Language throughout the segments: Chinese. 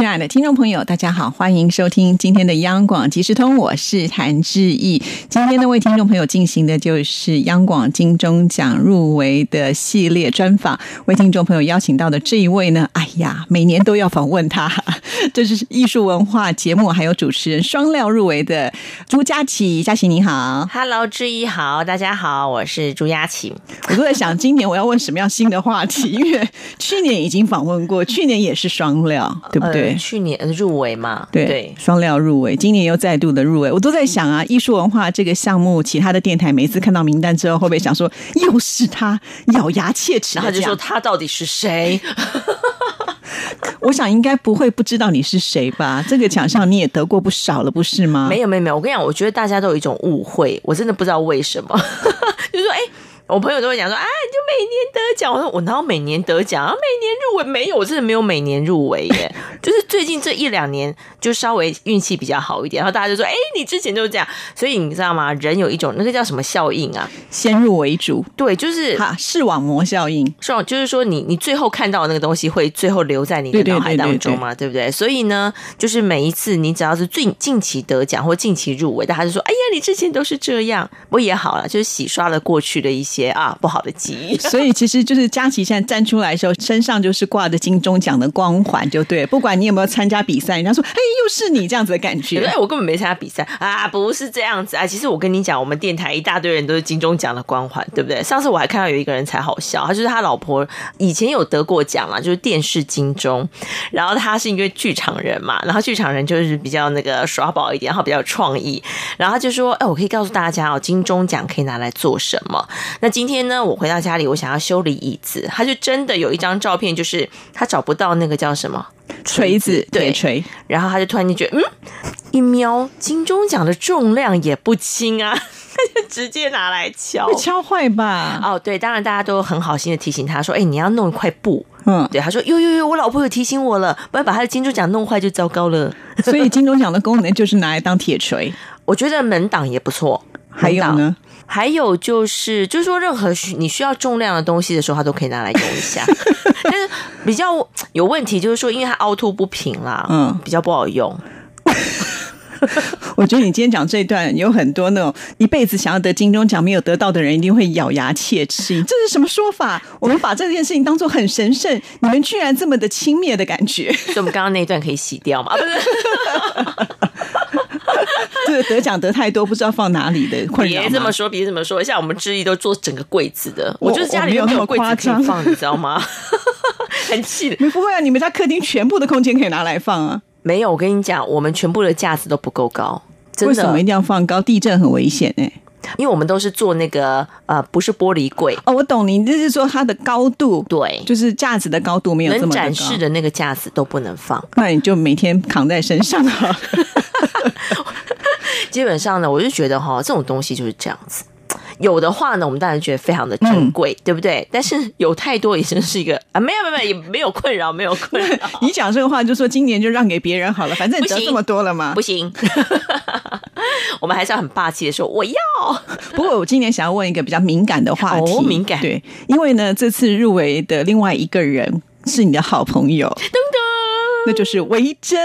亲爱的听众朋友，大家好，欢迎收听今天的央广即时通，我是谭志毅。今天呢，为听众朋友进行的就是央广金钟奖入围的系列专访。为听众朋友邀请到的这一位呢，哎呀，每年都要访问他，这是艺术文化节目还有主持人双料入围的朱佳琪。佳琪你好，Hello，志毅好，大家好，我是朱佳琪。我都在想，今年我要问什么样新的话题，因为去年已经访问过，去年也是双料，对不对？去年入围嘛，对，双料入围，今年又再度的入围，我都在想啊，艺术文化这个项目，其他的电台每次看到名单之后，会不会想说又是他，咬牙切齿，然后就说他到底是谁？我想应该不会不知道你是谁吧？这个奖项你也得过不少了，不是吗？没有没有没有，我跟你讲，我觉得大家都有一种误会，我真的不知道为什么，就说哎。我朋友都会讲说，啊，你就每年得奖。我说我哪有每年得奖啊？每年入围没有，我真的没有每年入围耶。就是最近这一两年就稍微运气比较好一点，然后大家就说，哎，你之前就是这样。所以你知道吗？人有一种那个叫什么效应啊？先入为主。对，就是哈视网膜效应。是，就是说你你最后看到的那个东西会最后留在你的脑海当中嘛？对不对？所以呢，就是每一次你只要是最近期得奖或近期入围，大家就说，哎呀，你之前都是这样。不过也好了，就是洗刷了过去的一些。啊，不好的记忆。所以其实就是佳琪现在站出来的时候，身上就是挂着金钟奖的光环，就对。不管你有没有参加比赛，人家说，哎，又是你这样子的感觉。哎，我根本没参加比赛啊，不是这样子啊。其实我跟你讲，我们电台一大堆人都是金钟奖的光环，对不对？上次我还看到有一个人才好笑，他就是他老婆以前有得过奖嘛，就是电视金钟。然后他是因为剧场人嘛，然后剧场人就是比较那个耍宝一点，然后比较有创意。然后他就说，哎，我可以告诉大家哦，金钟奖可以拿来做什么？那今天呢，我回到家里，我想要修理椅子，他就真的有一张照片，就是他找不到那个叫什么锤子，对锤，然后他就突然间觉得，嗯，一瞄金钟奖的重量也不轻啊，他 就直接拿来敲，会敲坏吧？哦，对，当然大家都很好心的提醒他说，哎，你要弄一块布，嗯，对，他说，哟哟哟，我老婆有提醒我了，不然把他的金钟奖弄坏就糟糕了。所以金钟奖的功能就是拿来当铁锤，我觉得门挡也不错。还有呢？还有就是，就是说，任何需你需要重量的东西的时候，它都可以拿来用一下。但是比较有问题，就是说，因为它凹凸不平啦，嗯，比较不好用。我觉得你今天讲这一段，有很多那种一辈子想要得金钟奖没有得到的人，一定会咬牙切齿。这是什么说法？我们把这件事情当做很神圣，你们居然这么的轻蔑的感觉。所以，我们刚刚那一段可以洗掉吗？不是。这个得奖得太多，不知道放哪里的 困扰。别这么说，别这么说，像我们志毅都做整个柜子的，我就是家里没有柜子可以放，你知道吗？很气的。你不会啊？你们家客厅全部的空间可以拿来放啊？没有，我跟你讲，我们全部的架子都不够高。为什么一定要放高？地震很危险哎。因为我们都是做那个呃，不是玻璃柜哦。我懂你，就是说它的高度，对，就是架子的高度没有这么展示的那个架子都不能放。那你就每天扛在身上啊。基本上呢，我就觉得哈，这种东西就是这样子。有的话呢，我们当然觉得非常的珍贵，对不对？但是有太多也真是一个啊，没有没有没有，也没有困扰，没有困扰。你讲这个话，就说今年就让给别人好了，反正你得这么多了嘛，不行。我们还是要很霸气的说我要。不过我今年想要问一个比较敏感的话题，敏感对，因为呢，这次入围的另外一个人是你的好朋友。那就是维珍，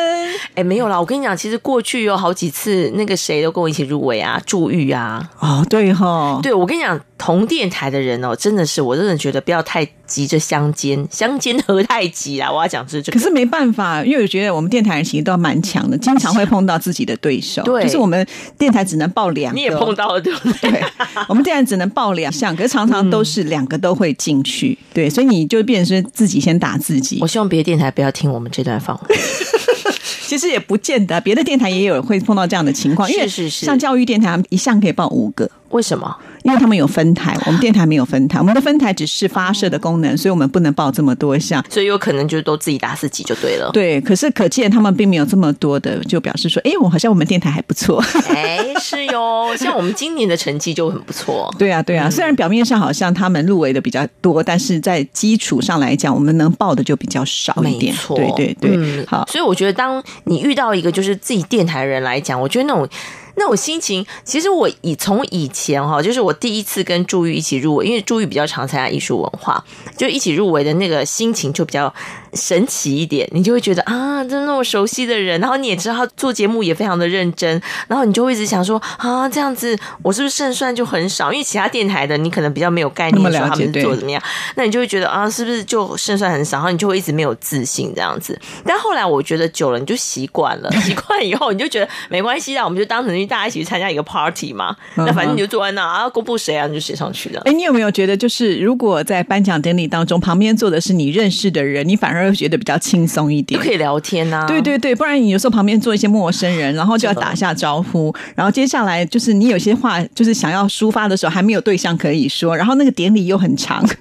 哎，没有啦，我跟你讲，其实过去有好几次，那个谁都跟我一起入围啊，祝玉啊，哦，对哈，对我跟你讲。同电台的人哦，真的是，我真的觉得不要太急着相煎，相煎何太急啦！我要讲是这个，可是没办法，因为我觉得我们电台人其实都蛮强的，经常会碰到自己的对手。对，就是我们电台只能报两个，你也碰到了对不对？我们电台只能报两项，可是常常都是两个都会进去。对，所以你就变成是自己先打自己。我希望别的电台不要听我们这段访问。其实也不见得，别的电台也有会碰到这样的情况。因为是，像教育电台，一项可以报五个，为什么？因为他们有分台，我们电台没有分台，我们的分台只是发射的功能，所以我们不能报这么多项。所以有可能就都自己打自己就对了。对，可是可见他们并没有这么多的，就表示说，哎，我好像我们电台还不错。哎，是哟，像我们今年的成绩就很不错。对啊，对啊，虽然表面上好像他们入围的比较多，但是在基础上来讲，我们能报的就比较少一点。错，对对对，好。所以我觉得，当你遇到一个就是自己电台的人来讲，我觉得那种。那我心情，其实我以从以前哈，就是我第一次跟朱玉一起入围，因为朱玉比较常参加艺术文化，就一起入围的那个心情就比较神奇一点。你就会觉得啊，真的那么熟悉的人，然后你也知道他做节目也非常的认真，然后你就会一直想说啊，这样子我是不是胜算就很少？因为其他电台的你可能比较没有概念说他们是做怎么样，那你就会觉得啊，是不是就胜算很少？然后你就会一直没有自信这样子。但后来我觉得久了你就习惯了，习惯以后你就觉得没关系，啦我们就当成。大家一起去参加一个 party 嘛？那反正你就坐在那啊，公布谁啊，你就写上去的。哎，你有没有觉得，就是如果在颁奖典礼当中，旁边坐的是你认识的人，你反而会觉得比较轻松一点，可以聊天啊。对对对，不然你有时候旁边坐一些陌生人，然后就要打下招呼，然后接下来就是你有些话就是想要抒发的时候，还没有对象可以说，然后那个典礼又很长。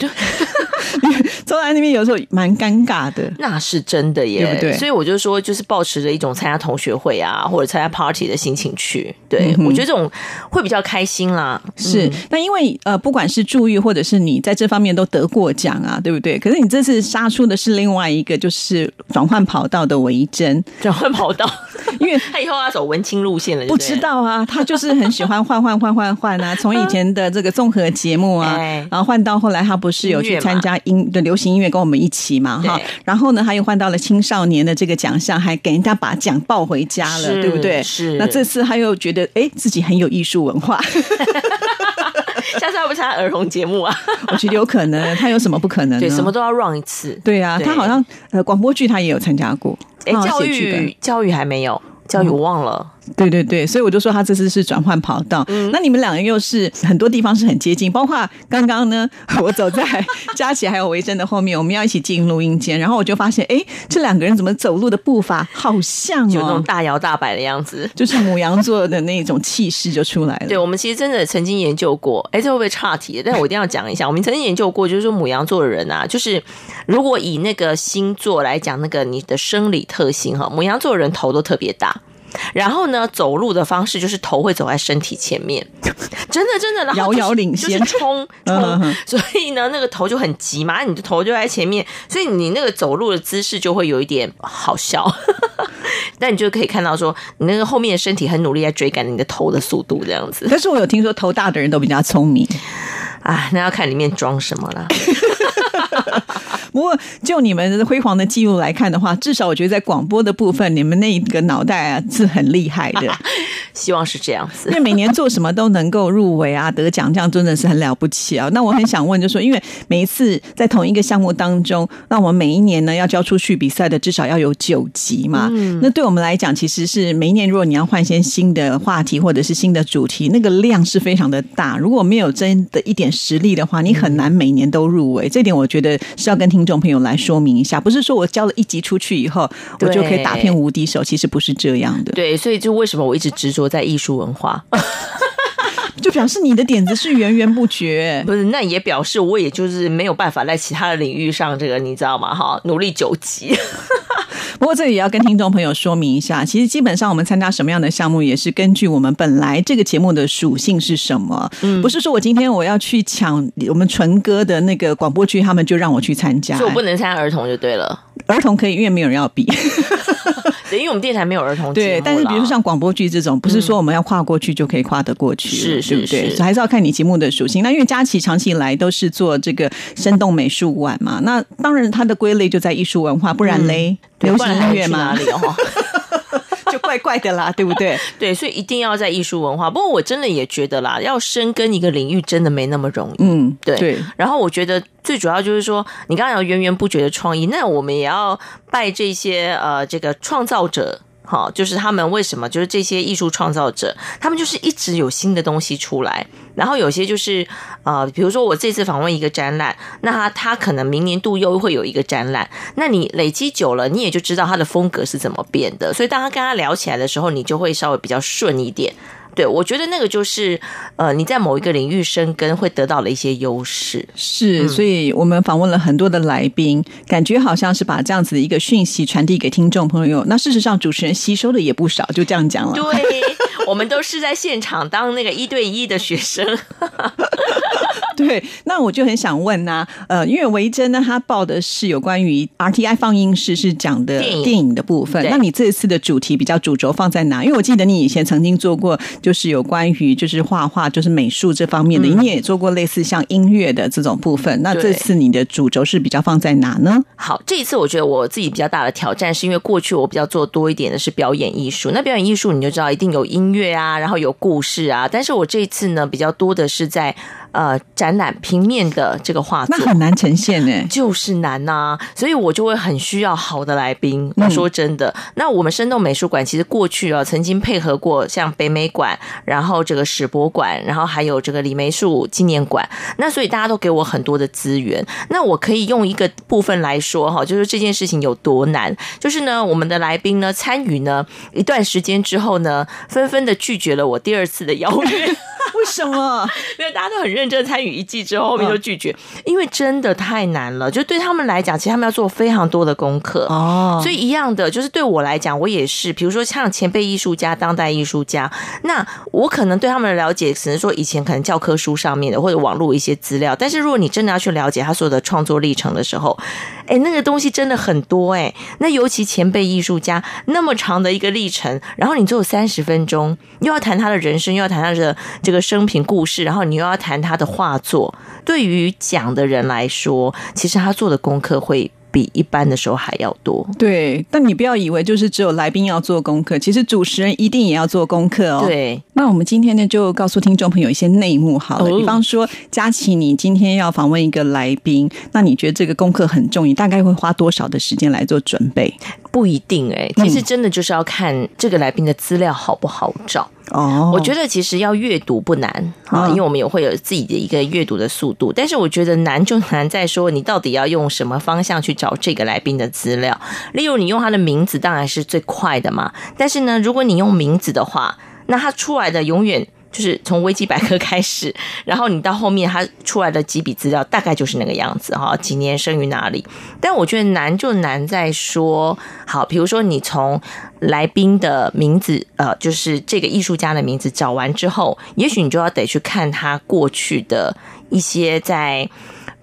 坐在那边有时候蛮尴尬的，那是真的耶，对不对？所以我就说，就是保持着一种参加同学会啊，或者参加 party 的心情去。对我觉得这种会比较开心啦。是，那因为呃，不管是注意或者是你在这方面都得过奖啊，对不对？可是你这次杀出的是另外一个，就是转换跑道的维珍，转换跑道，因为 他以后要走文青路线了。不知道啊，他就是很喜欢换换换换换啊，从以前的这个综合节目啊，然后换到后来，他不是有去参加音的流行音乐，跟我们一起嘛哈。然后呢，他又换到了青少年的这个奖项，还给人家把奖抱回家了，对不对？是。那这次他又觉得，哎，自己很有艺术文化。下次要不参加儿童节目啊？我觉得有可能，他有什么不可能？对，什么都要 run 一次。对啊，他好像呃广播剧他也有参加过。哎，教育教育还没有，教育我忘了。对对对，所以我就说他这次是转换跑道。嗯那你们两个又是很多地方是很接近，包括刚刚呢，我走在佳琪还有维珍的后面，我们要一起进录音间，然后我就发现，哎，这两个人怎么走路的步伐好像，有那种大摇大摆的样子，就是母羊座的那种气势就出来了。对，我们其实真的曾经研究过，哎，这会不会岔题？但是我一定要讲一下，我们曾经研究过，就是说母羊座的人啊，就是如果以那个星座来讲，那个你的生理特性哈，母羊座的人头都特别大。然后呢，走路的方式就是头会走在身体前面，真 的真的，遥遥领先，冲 冲，所以呢，那个头就很急嘛，你的头就在前面，所以你那个走路的姿势就会有一点好笑，但你就可以看到说，你那个后面的身体很努力在追赶你的头的速度，这样子。但是我有听说头大的人都比较聪明，啊，那要看里面装什么了。不过，就你们辉煌的记录来看的话，至少我觉得在广播的部分，你们那个脑袋啊是很厉害的。希望是这样子，因为每年做什么都能够入围啊、得奖，这样真的是很了不起啊。那我很想问，就说，因为每一次在同一个项目当中，那我们每一年呢要交出去比赛的至少要有九集嘛。嗯那对我们来讲，其实是每一年如果你要换些新的话题或者是新的主题，那个量是非常的大。如果没有真的一点实力的话，你很难每年都入围。这点我觉得是要跟听。听众朋友来说明一下，不是说我交了一集出去以后，我就可以打遍无敌手，其实不是这样的。对，所以就为什么我一直执着在艺术文化，就表示你的点子是源源不绝。不是，那也表示我也就是没有办法在其他的领域上，这个你知道吗？哈，努力九级。不过这里也要跟听众朋友说明一下，其实基本上我们参加什么样的项目，也是根据我们本来这个节目的属性是什么。嗯，不是说我今天我要去抢我们纯哥的那个广播剧，他们就让我去参加，所以我不能参加儿童就对了。儿童可以，因为没有人要比。对，因为我们电台没有儿童对，但是比如说像广播剧这种，不是说我们要跨过去就可以跨得过去，是是不对？还是要看你节目的属性。那因为佳琪长期以来都是做这个生动美术馆嘛，那当然它的归类就在艺术文化，不然嘞，流行音乐嘛。就怪怪的啦，对不对？对，所以一定要在艺术文化。不过我真的也觉得啦，要深耕一个领域真的没那么容易。嗯，对。然后我觉得最主要就是说，你刚刚有源源不绝的创意，那我们也要拜这些呃这个创造者。好，就是他们为什么？就是这些艺术创造者，他们就是一直有新的东西出来。然后有些就是啊，比如说我这次访问一个展览，那他他可能明年度又会有一个展览。那你累积久了，你也就知道他的风格是怎么变的。所以当他跟他聊起来的时候，你就会稍微比较顺一点。对，我觉得那个就是呃，你在某一个领域生根会得到了一些优势。是，所以我们访问了很多的来宾，感觉好像是把这样子的一个讯息传递给听众朋友。那事实上，主持人吸收的也不少，就这样讲了。对，我们都是在现场当那个一对一的学生。对，那我就很想问呐，呃，因为维珍呢，他报的是有关于 RTI 放映室是讲的电影的部分。那你这次的主题比较主轴放在哪？因为我记得你以前曾经做过，就是有关于就是画画，就是美术这方面的，你也做过类似像音乐的这种部分。那这次你的主轴是比较放在哪呢？好，这一次我觉得我自己比较大的挑战，是因为过去我比较做多一点的是表演艺术。那表演艺术你就知道一定有音乐啊，然后有故事啊。但是我这一次呢，比较多的是在。呃，展览平面的这个画作，那很难呈现呢，就是难呐，所以我就会很需要好的来宾。我说真的，那我们生动美术馆其实过去啊，曾经配合过像北美馆，然后这个史博馆，然后还有这个李梅树纪念馆，那所以大家都给我很多的资源。那我可以用一个部分来说哈，就是这件事情有多难，就是呢，我们的来宾呢参与呢一段时间之后呢，纷纷的拒绝了我第二次的邀约。为什么？因为大家都很认真参与一季之后，后面就拒绝，因为真的太难了。就对他们来讲，其实他们要做非常多的功课哦。所以一样的，就是对我来讲，我也是。比如说像前辈艺术家、当代艺术家，那我可能对他们的了解，只能说以前可能教科书上面的或者网络一些资料。但是如果你真的要去了解他所有的创作历程的时候，哎，那个东西真的很多哎。那尤其前辈艺术家那么长的一个历程，然后你只有三十分钟，又要谈他的人生，又要谈他的这个。生平故事，然后你又要谈他的画作，对于讲的人来说，其实他做的功课会。比一般的时候还要多，对。但你不要以为就是只有来宾要做功课，其实主持人一定也要做功课哦。对。那我们今天呢，就告诉听众朋友一些内幕好了。比方说，佳琪，你今天要访问一个来宾，那你觉得这个功课很重，你大概会花多少的时间来做准备？不一定哎，其实真的就是要看这个来宾的资料好不好找。哦，我觉得其实要阅读不难啊，因为我们也会有自己的一个阅读的速度。但是我觉得难就难在说，你到底要用什么方向去找这个来宾的资料。例如，你用他的名字当然是最快的嘛。但是呢，如果你用名字的话，那他出来的永远。就是从维基百科开始，然后你到后面他出来的几笔资料，大概就是那个样子哈。几年生于哪里？但我觉得难就难在说，好，比如说你从来宾的名字，呃，就是这个艺术家的名字找完之后，也许你就要得去看他过去的一些在，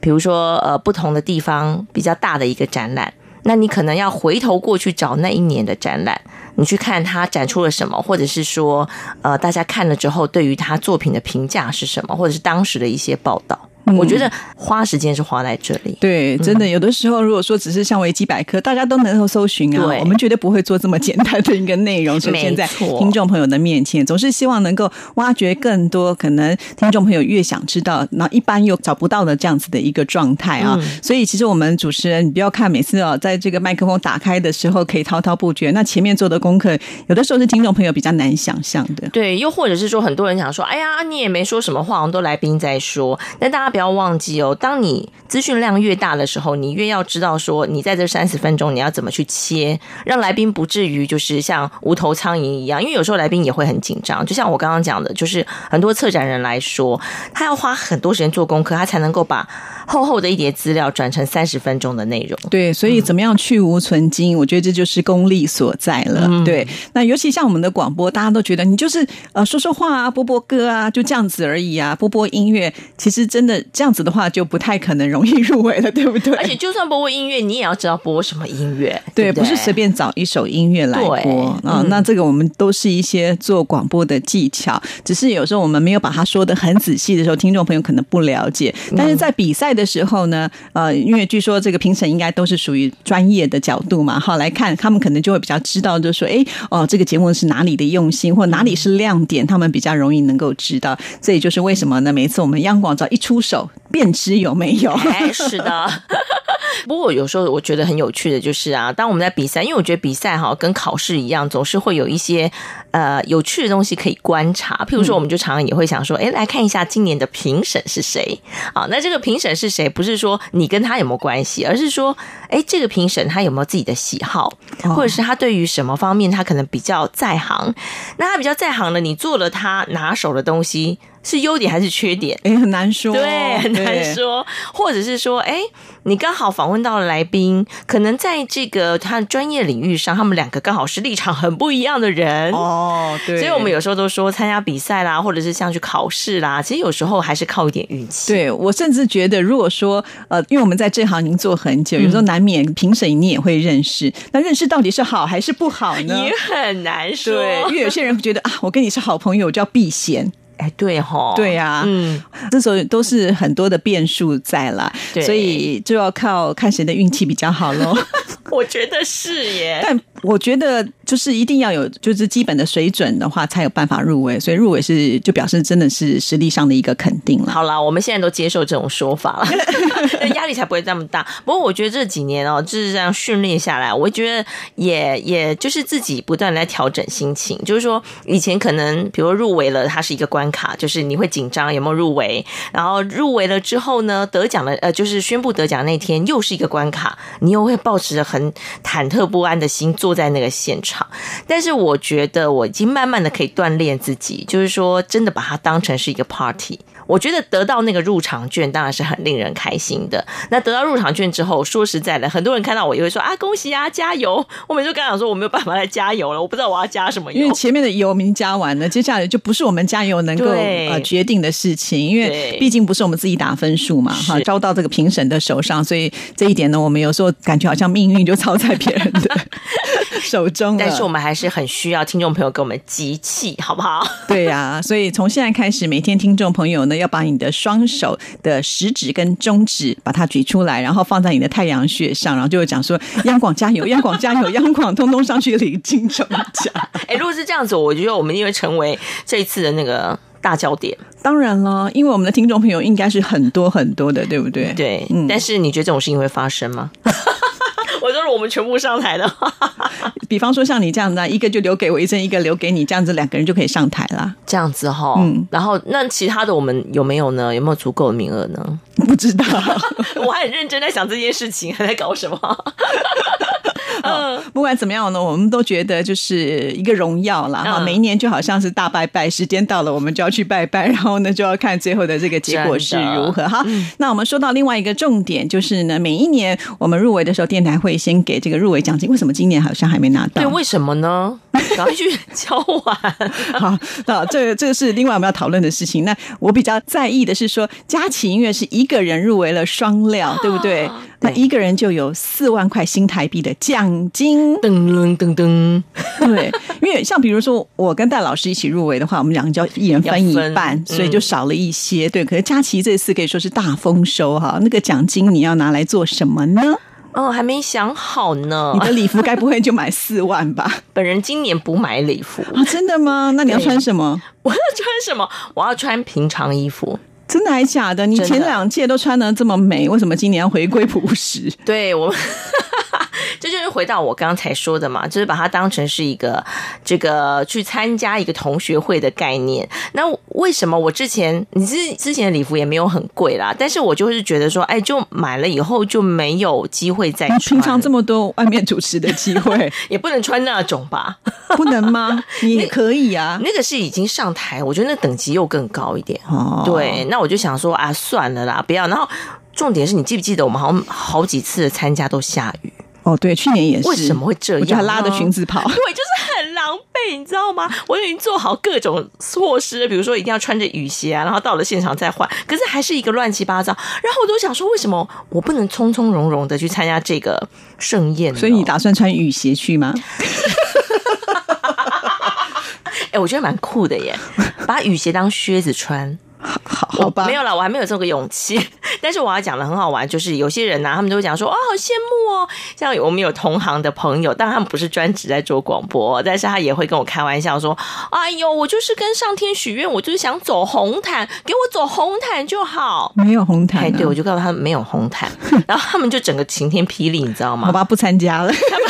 比如说呃不同的地方比较大的一个展览，那你可能要回头过去找那一年的展览。你去看他展出了什么，或者是说，呃，大家看了之后对于他作品的评价是什么，或者是当时的一些报道。我觉得花时间是花在这里。对，真的有的时候，如果说只是像维基百科，大家都能够搜寻啊，我们绝对不会做这么简单的一个内容 出现在听众朋友的面前。总是希望能够挖掘更多可能听众朋友越想知道，那一般又找不到的这样子的一个状态啊。所以，其实我们主持人，你不要看每次哦，在这个麦克风打开的时候可以滔滔不绝，那前面做的功课，有的时候是听众朋友比较难想象的。对，又或者是说，很多人想说，哎呀，你也没说什么话，我们都来宾在说，那大家不要要忘记哦，当你资讯量越大的时候，你越要知道说，你在这三十分钟你要怎么去切，让来宾不至于就是像无头苍蝇一样。因为有时候来宾也会很紧张，就像我刚刚讲的，就是很多策展人来说，他要花很多时间做功课，他才能够把厚厚的一叠资料转成三十分钟的内容。对，所以怎么样去无存精，我觉得这就是功力所在了。对，那尤其像我们的广播，大家都觉得你就是呃说说话啊，播播歌啊，就这样子而已啊，播播音乐，其实真的这样子的。话就不太可能容易入围了，对不对？而且就算播播音乐，你也要知道播什么音乐，对，不是随便找一首音乐来播啊。那这个我们都是一些做广播的技巧，只是有时候我们没有把它说的很仔细的时候，听众朋友可能不了解。但是在比赛的时候呢，呃，因为据说这个评审应该都是属于专业的角度嘛，好来看他们可能就会比较知道，就说哎哦，这个节目是哪里的用心，或哪里是亮点，他们比较容易能够知道。这也就是为什么呢？每次我们央广只要一出手。便知有没有？哎，是的，不过有时候我觉得很有趣的就是啊，当我们在比赛，因为我觉得比赛哈跟考试一样，总是会有一些呃有趣的东西可以观察。譬如说，我们就常常也会想说，哎，来看一下今年的评审是谁啊？那这个评审是谁？不是说你跟他有没有关系，而是说，哎，这个评审他有没有自己的喜好，或者是他对于什么方面他可能比较在行？那他比较在行的，你做了他拿手的东西。是优点还是缺点？哎，很难说，对，很难说。或者是说，哎，你刚好访问到了来宾，可能在这个他专业领域上，他们两个刚好是立场很不一样的人哦。对，所以我们有时候都说，参加比赛啦，或者是像去考试啦，其实有时候还是靠一点运气。对我甚至觉得，如果说呃，因为我们在这行已经做很久，有时候难免评审你也会认识，那认识到底是好还是不好呢？也很难说。对，因为有些人觉得啊，我跟你是好朋友，我就要避嫌。哎，对哈，对呀，嗯，这时候都是很多的变数在了，所以就要靠看谁的运气比较好喽。我觉得是耶，但我觉得就是一定要有就是基本的水准的话，才有办法入围。所以入围是就表示真的是实力上的一个肯定了。好啦，我们现在都接受这种说法了，压力才不会这么大。不过我觉得这几年哦，就是这样训练下来，我觉得也也就是自己不断在调整心情。就是说，以前可能比如入围了，它是一个关卡，就是你会紧张有没有入围，然后入围了之后呢，得奖了呃，就是宣布得奖那天又是一个关卡，你又会保持着很。忐忑不安的心坐在那个现场，但是我觉得我已经慢慢的可以锻炼自己，就是说真的把它当成是一个 party。我觉得得到那个入场券当然是很令人开心的。那得到入场券之后，说实在的，很多人看到我也会说啊，恭喜啊，加油！我每次跟他说我没有办法来加油了，我不知道我要加什么油，因为前面的油名加完了，接下来就不是我们加油能够呃决定的事情，因为毕竟不是我们自己打分数嘛，哈，招到这个评审的手上，所以这一点呢，我们有时候感觉好像命运就操在别人的 手中。但是我们还是很需要听众朋友给我们集气，好不好？对呀，所以从现在开始，每天听众朋友呢。要把你的双手的食指跟中指把它举出来，然后放在你的太阳穴上，然后就会讲说：“央广加油，央广加油，央广通通上去领金钟奖。”哎，如果是这样子，我觉得我们因为成为这一次的那个大焦点。当然了，因为我们的听众朋友应该是很多很多的，对不对？对，但是你觉得这种事情会发生吗？我说是我们全部上台的，比方说像你这样子，一个就留给我一生，一个留给你，这样子两个人就可以上台了。这样子哈，嗯，然后那其他的我们有没有呢？有没有足够的名额呢？不知道，我还很认真在想这件事情，还在搞什么？嗯，不管怎么样呢，我们都觉得就是一个荣耀了哈。每一年就好像是大拜拜，时间到了，我们就要去拜拜，然后呢就要看最后的这个结果是如何哈。那我们说到另外一个重点，就是呢，每一年我们入围的时候，电台会先给这个入围奖金。为什么今年好像还没拿到？对，为什么呢？赶快去交完。好，那这个这个是另外我们要讨论的事情。那我比较在意的是说，佳琪音乐是一个人入围了双料，对不对？那一个人就有四万块新台币的奖金，噔噔噔噔。对，因为像比如说我跟戴老师一起入围的话，我们两个就要一人分一半，所以就少了一些。对，可是佳琪这次可以说是大丰收哈。那个奖金你要拿来做什么呢？哦，还没想好呢。你的礼服该不会就买四万吧？本人今年不买礼服啊，真的吗？那你要穿什么？我要穿什么？我要穿平常衣服。真的还是假的？你前两届都穿的这么美，为什么今年要回归朴实？对我。这就是回到我刚才说的嘛，就是把它当成是一个这个去参加一个同学会的概念。那为什么我之前你之之前的礼服也没有很贵啦，但是我就是觉得说，哎，就买了以后就没有机会再穿。平常这么多外面主持的机会，也不能穿那种吧？不能吗？你可以啊，那个是已经上台，我觉得那等级又更高一点。哦，对，那我就想说啊，算了啦，不要。然后重点是你记不记得我们好像好几次参加都下雨。哦，对，去年也是。为什么会这样？我还拉着裙子跑。对，就是很狼狈，你知道吗？我已经做好各种措施，比如说一定要穿着雨鞋啊，然后到了现场再换，可是还是一个乱七八糟。然后我都想说，为什么我不能从从容容的去参加这个盛宴？所以你打算穿雨鞋去吗？哎，我觉得蛮酷的耶，把雨鞋当靴子穿。好，好吧，没有了，我还没有这个勇气。但是我要讲的很好玩，就是有些人呢、他们都会讲说，哦，好羡慕哦。像我们有同行的朋友，当然他们不是专职在做广播，但是他也会跟我开玩笑说，哎呦，我就是跟上天许愿，我就是想走红毯，给我走红毯就好。没有红毯、啊，哎，对，我就告诉他们没有红毯，然后他们就整个晴天霹雳，你知道吗？好吧，不参加了。他们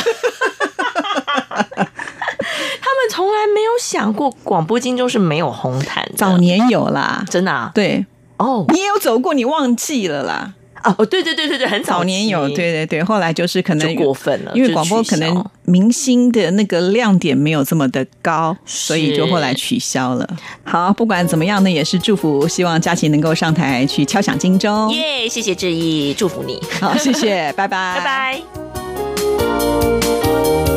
从来没有想过广播金钟是没有红毯的，早年有啦，真的、啊，对，哦，你也有走过，你忘记了啦。哦，对对对对对，很早年有，对对对，后来就是可能过分了，因为广播可能明星的那个亮点没有这么的高，所以就后来取消了。好，不管怎么样呢，也是祝福，希望佳琪能够上台去敲响金钟。耶，谢谢志毅，祝福你。好，谢谢，拜拜，拜拜。